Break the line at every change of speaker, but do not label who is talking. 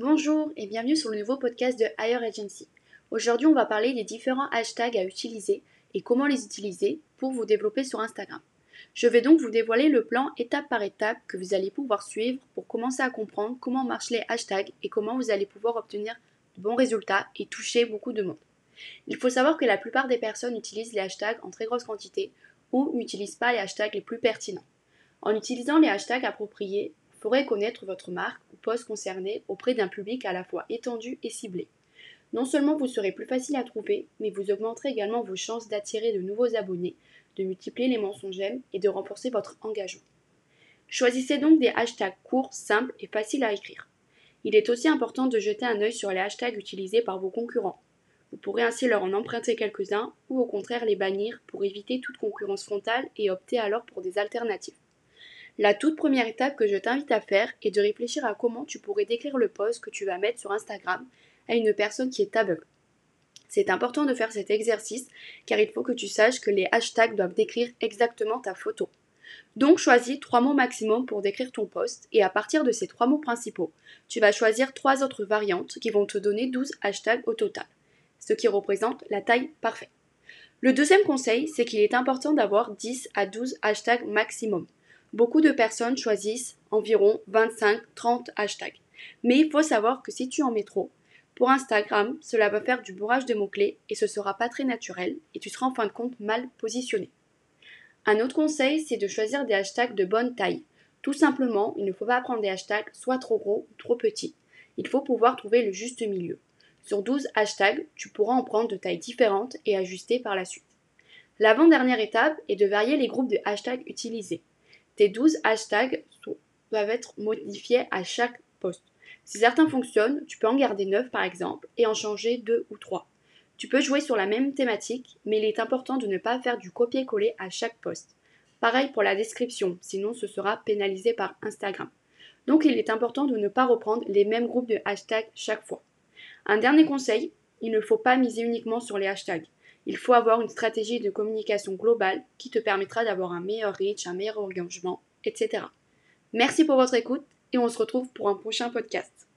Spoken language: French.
Bonjour et bienvenue sur le nouveau podcast de Higher Agency. Aujourd'hui, on va parler des différents hashtags à utiliser et comment les utiliser pour vous développer sur Instagram. Je vais donc vous dévoiler le plan étape par étape que vous allez pouvoir suivre pour commencer à comprendre comment marchent les hashtags et comment vous allez pouvoir obtenir de bons résultats et toucher beaucoup de monde. Il faut savoir que la plupart des personnes utilisent les hashtags en très grosse quantité ou n'utilisent pas les hashtags les plus pertinents. En utilisant les hashtags appropriés, pourrez connaître votre marque ou poste concerné auprès d'un public à la fois étendu et ciblé. Non seulement vous serez plus facile à trouver, mais vous augmenterez également vos chances d'attirer de nouveaux abonnés, de multiplier les j'aime et de renforcer votre engagement. Choisissez donc des hashtags courts, simples et faciles à écrire. Il est aussi important de jeter un œil sur les hashtags utilisés par vos concurrents. Vous pourrez ainsi leur en emprunter quelques-uns ou au contraire les bannir pour éviter toute concurrence frontale et opter alors pour des alternatives. La toute première étape que je t'invite à faire est de réfléchir à comment tu pourrais décrire le post que tu vas mettre sur Instagram à une personne qui est aveugle. C'est important de faire cet exercice car il faut que tu saches que les hashtags doivent décrire exactement ta photo. Donc choisis trois mots maximum pour décrire ton post et à partir de ces trois mots principaux, tu vas choisir trois autres variantes qui vont te donner 12 hashtags au total, ce qui représente la taille parfaite. Le deuxième conseil, c'est qu'il est important d'avoir 10 à 12 hashtags maximum. Beaucoup de personnes choisissent environ 25-30 hashtags. Mais il faut savoir que si tu en mets trop, pour Instagram, cela va faire du bourrage de mots-clés et ce sera pas très naturel et tu seras en fin de compte mal positionné. Un autre conseil, c'est de choisir des hashtags de bonne taille. Tout simplement, il ne faut pas prendre des hashtags soit trop gros ou trop petits. Il faut pouvoir trouver le juste milieu. Sur 12 hashtags, tu pourras en prendre de tailles différentes et ajuster par la suite. L'avant-dernière étape est de varier les groupes de hashtags utilisés. Tes 12 hashtags doivent être modifiés à chaque poste. Si certains fonctionnent, tu peux en garder 9 par exemple et en changer 2 ou 3. Tu peux jouer sur la même thématique, mais il est important de ne pas faire du copier-coller à chaque poste. Pareil pour la description, sinon ce sera pénalisé par Instagram. Donc il est important de ne pas reprendre les mêmes groupes de hashtags chaque fois. Un dernier conseil, il ne faut pas miser uniquement sur les hashtags. Il faut avoir une stratégie de communication globale qui te permettra d'avoir un meilleur reach, un meilleur engagement, etc. Merci pour votre écoute et on se retrouve pour un prochain podcast.